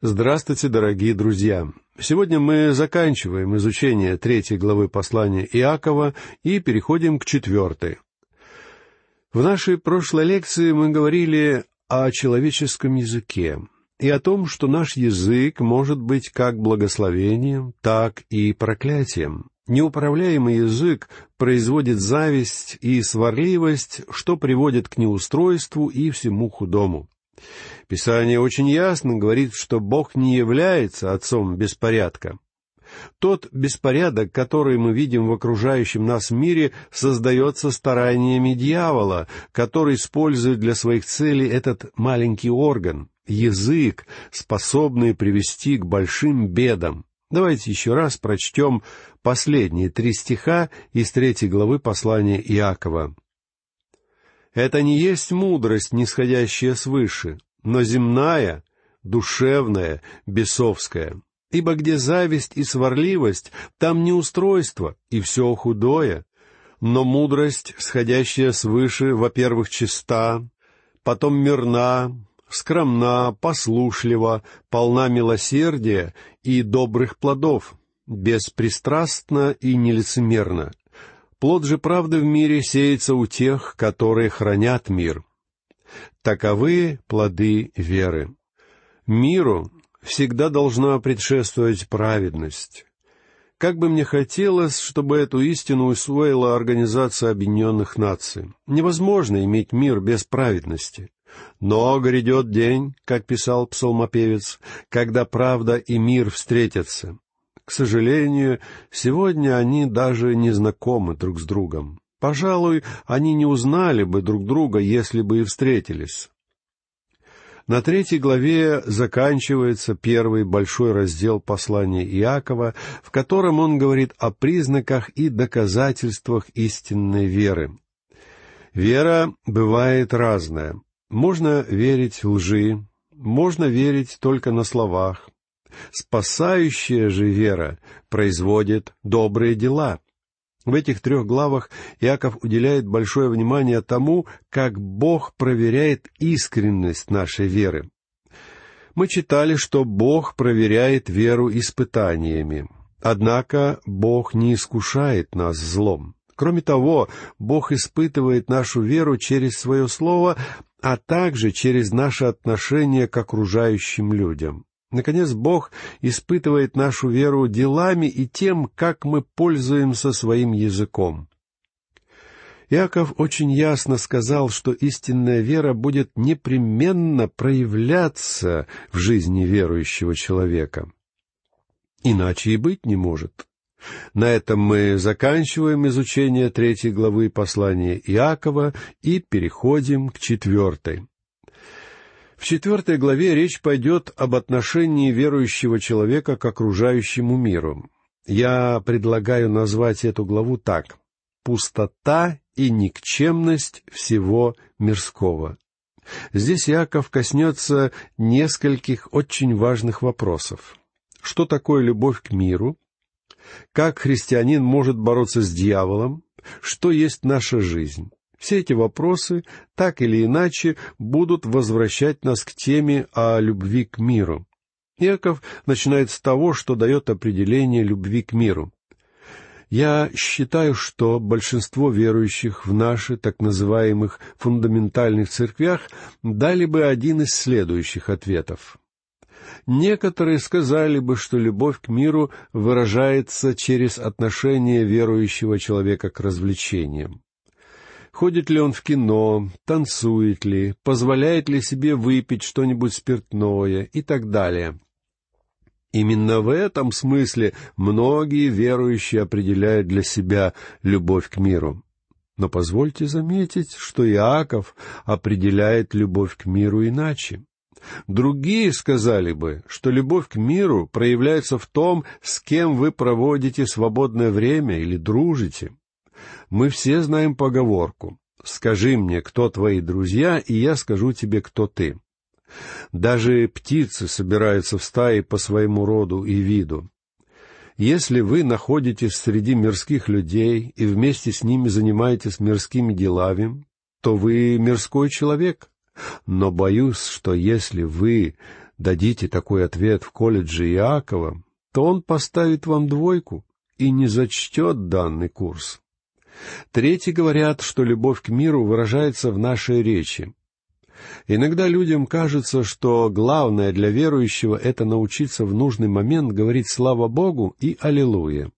Здравствуйте, дорогие друзья! Сегодня мы заканчиваем изучение третьей главы послания Иакова и переходим к четвертой. В нашей прошлой лекции мы говорили о человеческом языке и о том, что наш язык может быть как благословением, так и проклятием. Неуправляемый язык производит зависть и сварливость, что приводит к неустройству и всему худому. Писание очень ясно говорит, что Бог не является отцом беспорядка. Тот беспорядок, который мы видим в окружающем нас мире, создается стараниями дьявола, который использует для своих целей этот маленький орган, язык, способный привести к большим бедам. Давайте еще раз прочтем последние три стиха из третьей главы послания Иакова. «Это не есть мудрость, нисходящая свыше, но земная, душевная, бесовская. Ибо где зависть и сварливость, там неустройство и все худое. Но мудрость, сходящая свыше, во-первых, чиста, потом мирна, скромна, послушлива, полна милосердия и добрых плодов, беспристрастна и нелицемерна. Плод же правды в мире сеется у тех, которые хранят мир. Таковы плоды веры. Миру всегда должна предшествовать праведность. Как бы мне хотелось, чтобы эту истину усвоила Организация Объединенных Наций. Невозможно иметь мир без праведности. Но грядет день, как писал псалмопевец, когда правда и мир встретятся. К сожалению, сегодня они даже не знакомы друг с другом. Пожалуй, они не узнали бы друг друга, если бы и встретились. На третьей главе заканчивается первый большой раздел послания Иакова, в котором он говорит о признаках и доказательствах истинной веры. Вера бывает разная. Можно верить лжи, можно верить только на словах. Спасающая же вера производит добрые дела — в этих трех главах Иаков уделяет большое внимание тому, как Бог проверяет искренность нашей веры. Мы читали, что Бог проверяет веру испытаниями. Однако Бог не искушает нас злом. Кроме того, Бог испытывает нашу веру через свое Слово, а также через наше отношение к окружающим людям. Наконец, Бог испытывает нашу веру делами и тем, как мы пользуемся своим языком. Иаков очень ясно сказал, что истинная вера будет непременно проявляться в жизни верующего человека. Иначе и быть не может. На этом мы заканчиваем изучение третьей главы послания Иакова и переходим к четвертой. В четвертой главе речь пойдет об отношении верующего человека к окружающему миру. Я предлагаю назвать эту главу так «Пустота и никчемность всего мирского». Здесь Иаков коснется нескольких очень важных вопросов. Что такое любовь к миру? Как христианин может бороться с дьяволом? Что есть наша жизнь? Все эти вопросы, так или иначе, будут возвращать нас к теме о любви к миру. Иаков начинает с того, что дает определение любви к миру. Я считаю, что большинство верующих в наши так называемых фундаментальных церквях дали бы один из следующих ответов. Некоторые сказали бы, что любовь к миру выражается через отношение верующего человека к развлечениям. Ходит ли он в кино, танцует ли, позволяет ли себе выпить что-нибудь спиртное и так далее. Именно в этом смысле многие верующие определяют для себя любовь к миру. Но позвольте заметить, что Иаков определяет любовь к миру иначе. Другие сказали бы, что любовь к миру проявляется в том, с кем вы проводите свободное время или дружите. Мы все знаем поговорку «Скажи мне, кто твои друзья, и я скажу тебе, кто ты». Даже птицы собираются в стаи по своему роду и виду. Если вы находитесь среди мирских людей и вместе с ними занимаетесь мирскими делами, то вы мирской человек. Но боюсь, что если вы дадите такой ответ в колледже Иакова, то он поставит вам двойку и не зачтет данный курс. Третьи говорят, что любовь к миру выражается в нашей речи. Иногда людям кажется, что главное для верующего — это научиться в нужный момент говорить «Слава Богу» и «Аллилуйя».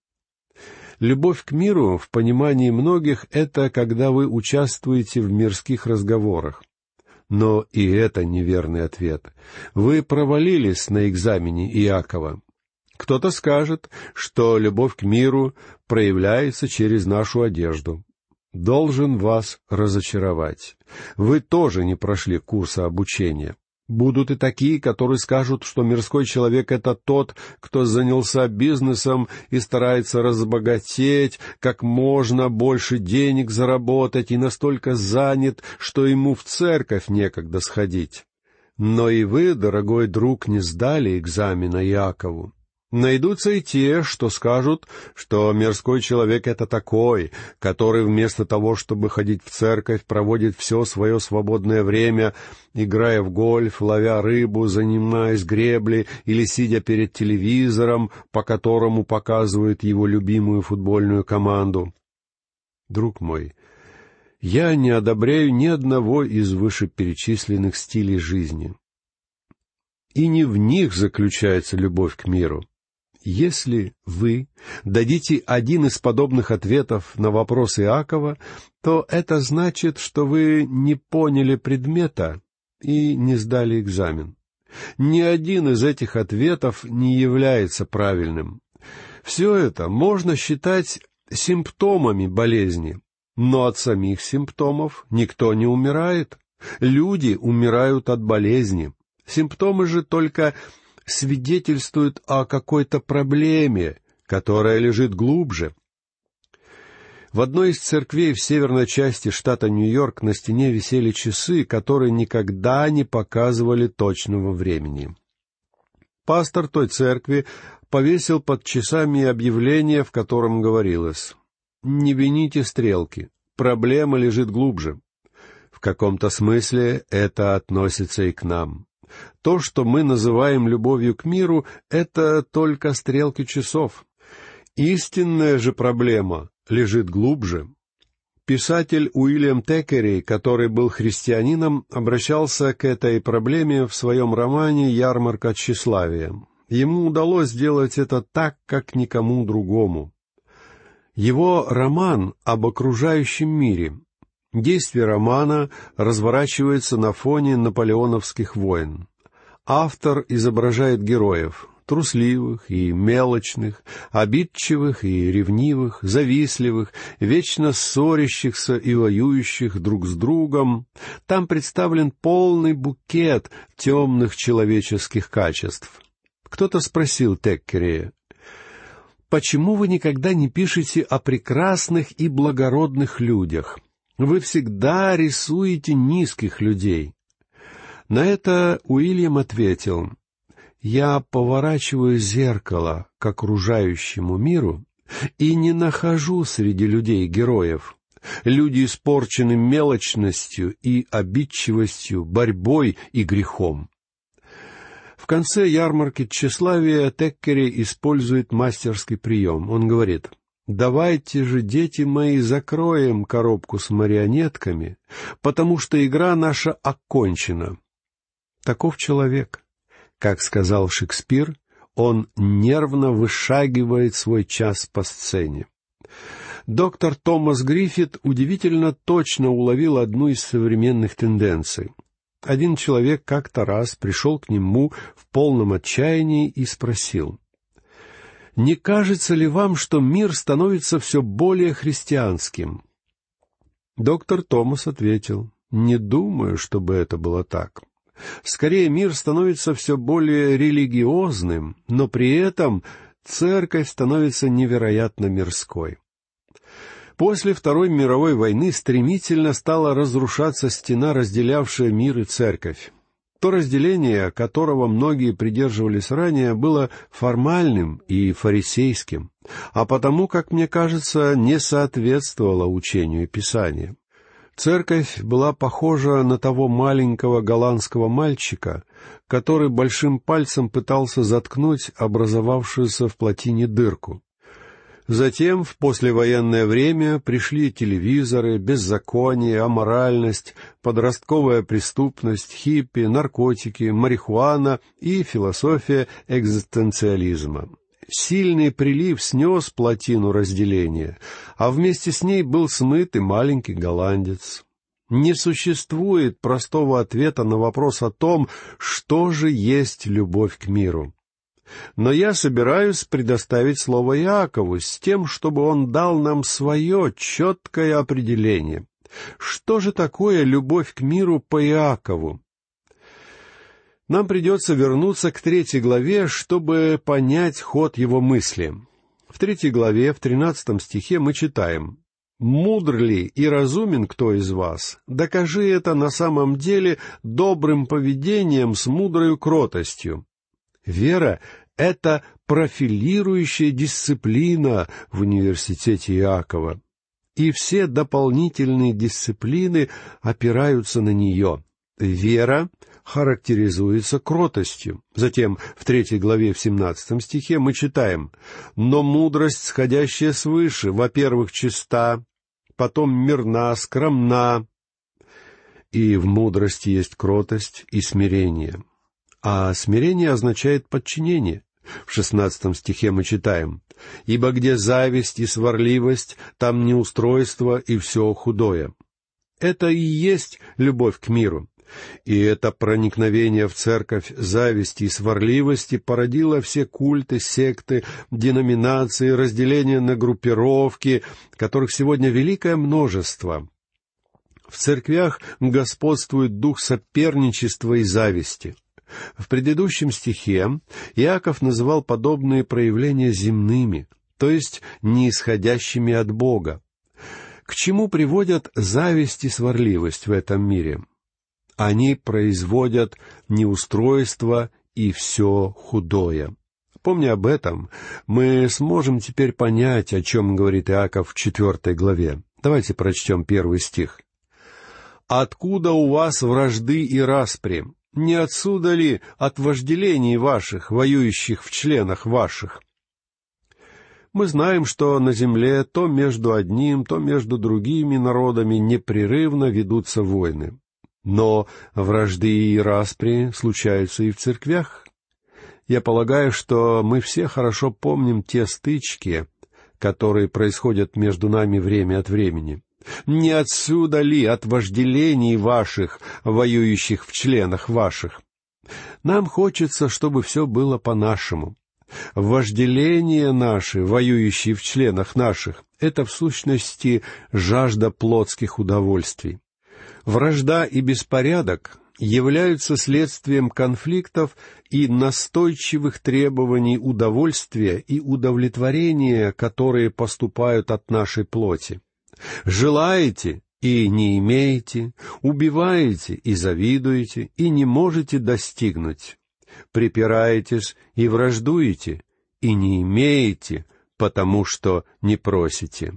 Любовь к миру, в понимании многих, это когда вы участвуете в мирских разговорах. Но и это неверный ответ. Вы провалились на экзамене Иакова. Кто-то скажет, что любовь к миру проявляется через нашу одежду. Должен вас разочаровать. Вы тоже не прошли курса обучения. Будут и такие, которые скажут, что мирской человек — это тот, кто занялся бизнесом и старается разбогатеть, как можно больше денег заработать и настолько занят, что ему в церковь некогда сходить. Но и вы, дорогой друг, не сдали экзамена Якову. Найдутся и те, что скажут, что мирской человек — это такой, который вместо того, чтобы ходить в церковь, проводит все свое свободное время, играя в гольф, ловя рыбу, занимаясь греблей или сидя перед телевизором, по которому показывают его любимую футбольную команду. Друг мой, я не одобряю ни одного из вышеперечисленных стилей жизни. И не в них заключается любовь к миру. Если вы дадите один из подобных ответов на вопрос Иакова, то это значит, что вы не поняли предмета и не сдали экзамен. Ни один из этих ответов не является правильным. Все это можно считать симптомами болезни, но от самих симптомов никто не умирает. Люди умирают от болезни. Симптомы же только свидетельствует о какой-то проблеме, которая лежит глубже. В одной из церквей в северной части штата Нью-Йорк на стене висели часы, которые никогда не показывали точного времени. Пастор той церкви повесил под часами объявление, в котором говорилось «Не вините стрелки, проблема лежит глубже». В каком-то смысле это относится и к нам. То, что мы называем любовью к миру, это только стрелки часов. Истинная же проблема лежит глубже. Писатель Уильям Текери, который был христианином, обращался к этой проблеме в своем романе «Ярмарка тщеславия». Ему удалось сделать это так, как никому другому. Его роман об окружающем мире, Действие романа разворачивается на фоне наполеоновских войн. Автор изображает героев, трусливых и мелочных, обидчивых и ревнивых, завистливых, вечно ссорящихся и воюющих друг с другом. Там представлен полный букет темных человеческих качеств. Кто-то спросил Теккерея, «Почему вы никогда не пишете о прекрасных и благородных людях?» Вы всегда рисуете низких людей. На это Уильям ответил, «Я поворачиваю зеркало к окружающему миру и не нахожу среди людей героев. Люди испорчены мелочностью и обидчивостью, борьбой и грехом. В конце ярмарки тщеславия Теккери использует мастерский прием. Он говорит, Давайте же, дети мои, закроем коробку с марионетками, потому что игра наша окончена. Таков человек. Как сказал Шекспир, он нервно вышагивает свой час по сцене. Доктор Томас Гриффит удивительно точно уловил одну из современных тенденций. Один человек как-то раз пришел к нему в полном отчаянии и спросил, не кажется ли вам, что мир становится все более христианским? Доктор Томас ответил, не думаю, чтобы это было так. Скорее, мир становится все более религиозным, но при этом церковь становится невероятно мирской. После Второй мировой войны стремительно стала разрушаться стена, разделявшая мир и церковь. То разделение, которого многие придерживались ранее, было формальным и фарисейским, а потому, как мне кажется, не соответствовало учению Писания. Церковь была похожа на того маленького голландского мальчика, который большим пальцем пытался заткнуть образовавшуюся в плотине дырку. Затем, в послевоенное время, пришли телевизоры, беззаконие, аморальность, подростковая преступность, хиппи, наркотики, марихуана и философия экзистенциализма. Сильный прилив снес плотину разделения, а вместе с ней был смыт и маленький голландец. Не существует простого ответа на вопрос о том, что же есть любовь к миру. Но я собираюсь предоставить слово Иакову с тем, чтобы он дал нам свое четкое определение. Что же такое любовь к миру по Иакову? Нам придется вернуться к третьей главе, чтобы понять ход его мысли. В третьей главе, в тринадцатом стихе мы читаем «Мудр ли и разумен кто из вас? Докажи это на самом деле добрым поведением с мудрой кротостью». Вера это профилирующая дисциплина в университете Иакова. И все дополнительные дисциплины опираются на нее. Вера характеризуется кротостью. Затем в третьей главе в семнадцатом стихе мы читаем «Но мудрость, сходящая свыше, во-первых, чиста, потом мирна, скромна». И в мудрости есть кротость и смирение. А смирение означает подчинение. В шестнадцатом стихе мы читаем «Ибо где зависть и сварливость, там неустройство и все худое». Это и есть любовь к миру. И это проникновение в церковь зависти и сварливости породило все культы, секты, деноминации, разделения на группировки, которых сегодня великое множество. В церквях господствует дух соперничества и зависти. В предыдущем стихе Иаков называл подобные проявления земными, то есть неисходящими от Бога. К чему приводят зависть и сварливость в этом мире? Они производят неустройство и все худое. Помня об этом, мы сможем теперь понять, о чем говорит Иаков в четвертой главе. Давайте прочтем первый стих. «Откуда у вас вражды и распри? Не отсюда ли от вожделений ваших, воюющих в членах ваших? Мы знаем, что на земле то между одним, то между другими народами непрерывно ведутся войны. Но вражды и распри случаются и в церквях. Я полагаю, что мы все хорошо помним те стычки, которые происходят между нами время от времени. Не отсюда ли от вожделений ваших, воюющих в членах ваших? Нам хочется, чтобы все было по-нашему. Вожделения наши, воюющие в членах наших, это в сущности жажда плотских удовольствий. Вражда и беспорядок являются следствием конфликтов и настойчивых требований удовольствия и удовлетворения, которые поступают от нашей плоти. Желаете и не имеете, убиваете и завидуете, и не можете достигнуть. Припираетесь и враждуете, и не имеете, потому что не просите.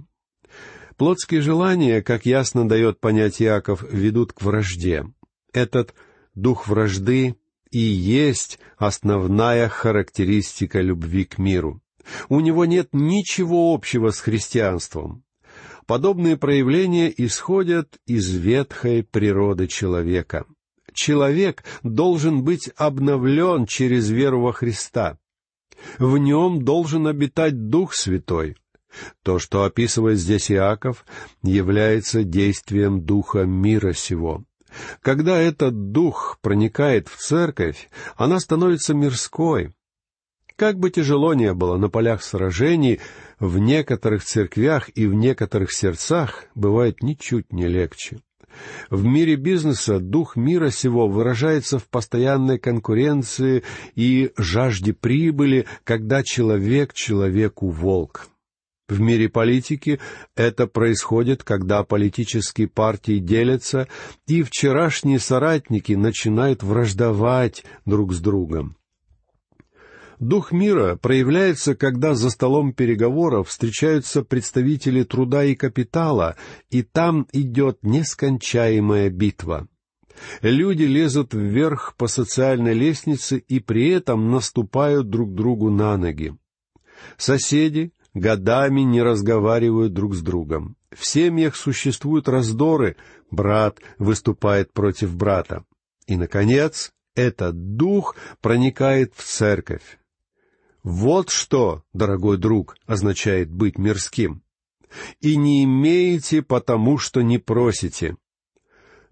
Плотские желания, как ясно дает понять Яков, ведут к вражде. Этот дух вражды и есть основная характеристика любви к миру. У него нет ничего общего с христианством. Подобные проявления исходят из ветхой природы человека. Человек должен быть обновлен через веру во Христа. В нем должен обитать Дух Святой. То, что описывает здесь Иаков, является действием Духа мира сего. Когда этот Дух проникает в церковь, она становится мирской, как бы тяжело ни было на полях сражений, в некоторых церквях и в некоторых сердцах бывает ничуть не легче. В мире бизнеса дух мира сего выражается в постоянной конкуренции и жажде прибыли, когда человек человеку волк. В мире политики это происходит, когда политические партии делятся, и вчерашние соратники начинают враждовать друг с другом. Дух мира проявляется, когда за столом переговоров встречаются представители труда и капитала, и там идет нескончаемая битва. Люди лезут вверх по социальной лестнице и при этом наступают друг другу на ноги. Соседи годами не разговаривают друг с другом. В семьях существуют раздоры, брат выступает против брата. И, наконец, этот дух проникает в церковь. Вот что, дорогой друг, означает быть мирским. И не имеете, потому что не просите.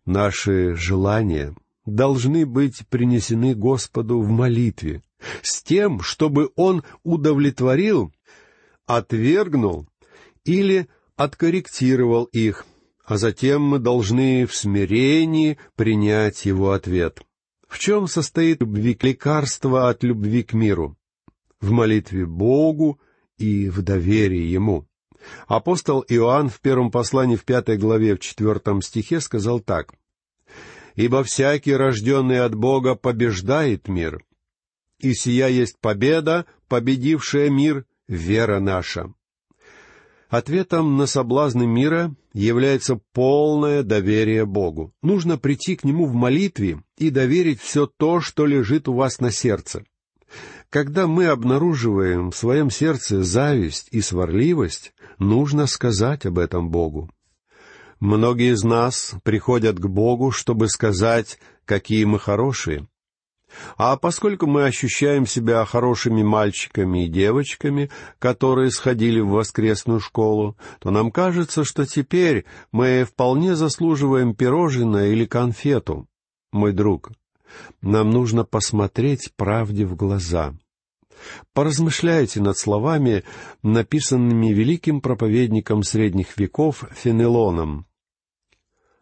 Наши желания должны быть принесены Господу в молитве, с тем, чтобы Он удовлетворил, отвергнул или откорректировал их, а затем мы должны в смирении принять Его ответ. В чем состоит любви к лекарству от любви к миру? В молитве Богу и в доверии Ему. Апостол Иоанн в первом послании в пятой главе в четвертом стихе сказал так. «Ибо всякий, рожденный от Бога, побеждает мир, и сия есть победа, победившая мир, вера наша». Ответом на соблазны мира является полное доверие Богу. Нужно прийти к Нему в молитве и доверить все то, что лежит у вас на сердце. Когда мы обнаруживаем в своем сердце зависть и сварливость, нужно сказать об этом Богу. Многие из нас приходят к Богу, чтобы сказать, какие мы хорошие. А поскольку мы ощущаем себя хорошими мальчиками и девочками, которые сходили в воскресную школу, то нам кажется, что теперь мы вполне заслуживаем пирожное или конфету. Мой друг, нам нужно посмотреть правде в глаза. Поразмышляйте над словами, написанными великим проповедником средних веков Фенелоном.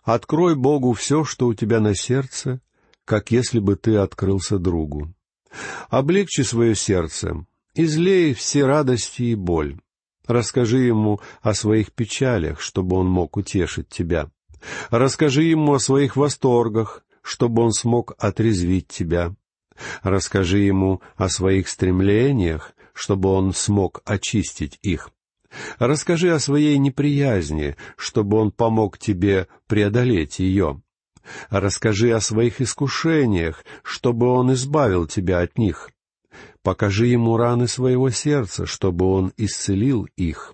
«Открой Богу все, что у тебя на сердце, как если бы ты открылся другу. Облегчи свое сердце, излей все радости и боль. Расскажи ему о своих печалях, чтобы он мог утешить тебя. Расскажи ему о своих восторгах, чтобы он смог отрезвить тебя. Расскажи ему о своих стремлениях, чтобы он смог очистить их. Расскажи о своей неприязни, чтобы он помог тебе преодолеть ее. Расскажи о своих искушениях, чтобы он избавил тебя от них. Покажи ему раны своего сердца, чтобы он исцелил их.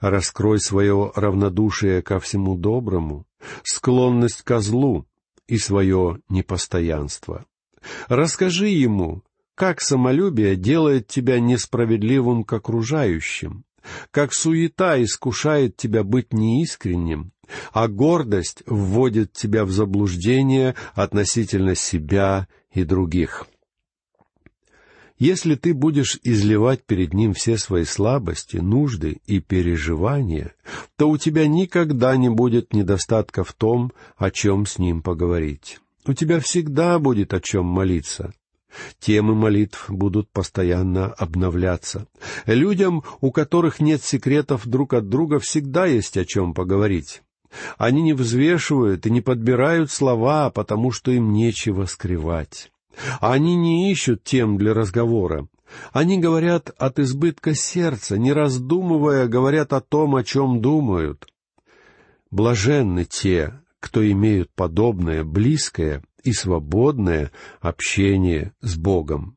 Раскрой свое равнодушие ко всему доброму, склонность ко злу и свое непостоянство. Расскажи ему, как самолюбие делает тебя несправедливым к окружающим, как суета искушает тебя быть неискренним, а гордость вводит тебя в заблуждение относительно себя и других. Если ты будешь изливать перед ним все свои слабости, нужды и переживания, то у тебя никогда не будет недостатка в том, о чем с ним поговорить. У тебя всегда будет о чем молиться. Темы молитв будут постоянно обновляться. Людям, у которых нет секретов друг от друга, всегда есть о чем поговорить. Они не взвешивают и не подбирают слова, потому что им нечего скрывать. Они не ищут тем для разговора. Они говорят от избытка сердца, не раздумывая, говорят о том, о чем думают. Блаженны те, кто имеют подобное близкое и свободное общение с Богом.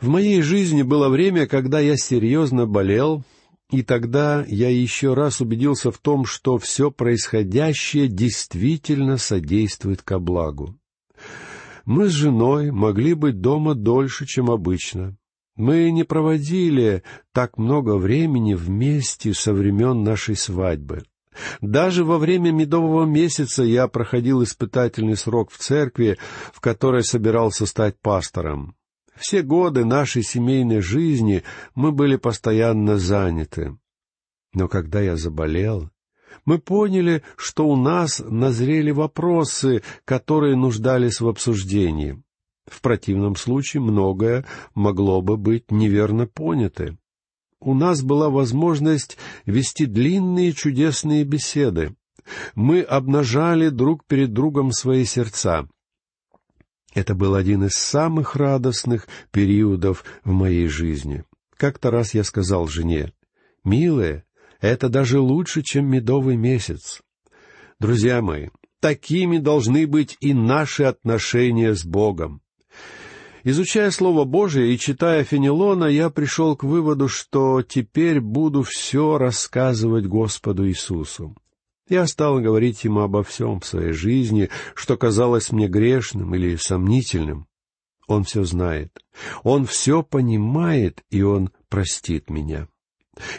В моей жизни было время, когда я серьезно болел, и тогда я еще раз убедился в том, что все происходящее действительно содействует ко благу. Мы с женой могли быть дома дольше, чем обычно. Мы не проводили так много времени вместе со времен нашей свадьбы. Даже во время медового месяца я проходил испытательный срок в церкви, в которой собирался стать пастором. Все годы нашей семейной жизни мы были постоянно заняты. Но когда я заболел, мы поняли, что у нас назрели вопросы, которые нуждались в обсуждении. В противном случае многое могло бы быть неверно понято у нас была возможность вести длинные чудесные беседы. Мы обнажали друг перед другом свои сердца. Это был один из самых радостных периодов в моей жизни. Как-то раз я сказал жене, «Милая, это даже лучше, чем медовый месяц». Друзья мои, Такими должны быть и наши отношения с Богом. Изучая Слово Божие и читая Фенелона, я пришел к выводу, что теперь буду все рассказывать Господу Иисусу. Я стал говорить ему обо всем в своей жизни, что казалось мне грешным или сомнительным. Он все знает. Он все понимает, и он простит меня.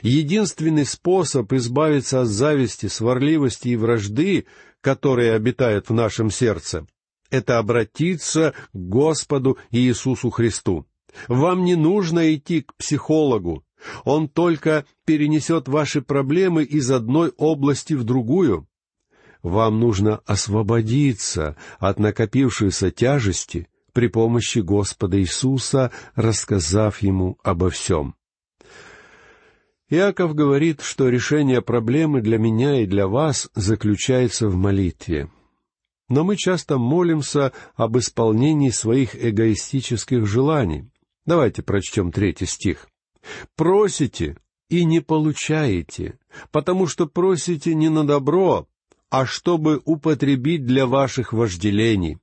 Единственный способ избавиться от зависти, сварливости и вражды, которые обитают в нашем сердце, это обратиться к Господу Иисусу Христу. Вам не нужно идти к психологу. Он только перенесет ваши проблемы из одной области в другую. Вам нужно освободиться от накопившейся тяжести при помощи Господа Иисуса, рассказав Ему обо всем. Иаков говорит, что решение проблемы для меня и для вас заключается в молитве. Но мы часто молимся об исполнении своих эгоистических желаний. Давайте прочтем третий стих. «Просите и не получаете, потому что просите не на добро, а чтобы употребить для ваших вожделений.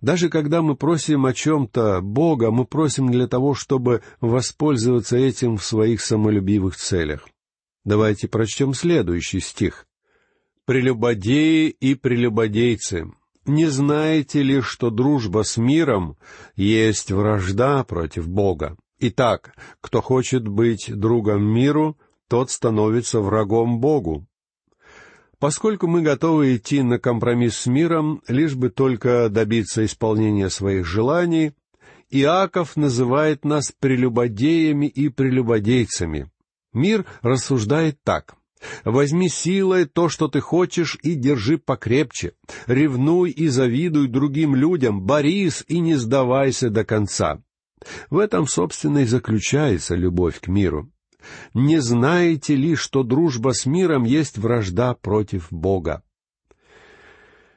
Даже когда мы просим о чем-то Бога, мы просим для того, чтобы воспользоваться этим в своих самолюбивых целях. Давайте прочтем следующий стих. «Прелюбодеи и прелюбодейцы, не знаете ли, что дружба с миром есть вражда против Бога? Итак, кто хочет быть другом миру, тот становится врагом Богу. Поскольку мы готовы идти на компромисс с миром, лишь бы только добиться исполнения своих желаний, Иаков называет нас прелюбодеями и прелюбодейцами. Мир рассуждает так. Возьми силой то, что ты хочешь, и держи покрепче. Ревнуй и завидуй другим людям, борись и не сдавайся до конца. В этом, собственно, и заключается любовь к миру. Не знаете ли, что дружба с миром есть вражда против Бога?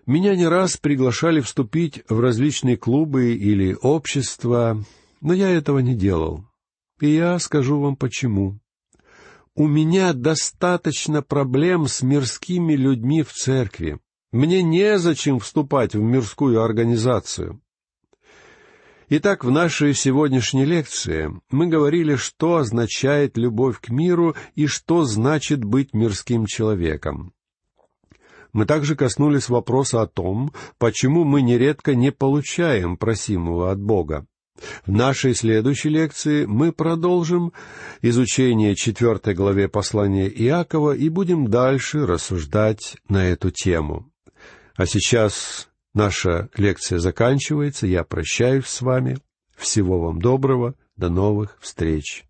Меня не раз приглашали вступить в различные клубы или общества, но я этого не делал. И я скажу вам почему. У меня достаточно проблем с мирскими людьми в церкви. Мне незачем вступать в мирскую организацию. Итак, в нашей сегодняшней лекции мы говорили, что означает любовь к миру и что значит быть мирским человеком. Мы также коснулись вопроса о том, почему мы нередко не получаем просимого от Бога. В нашей следующей лекции мы продолжим изучение четвертой главе послания Иакова и будем дальше рассуждать на эту тему. А сейчас Наша лекция заканчивается, я прощаюсь с вами. Всего вам доброго, до новых встреч.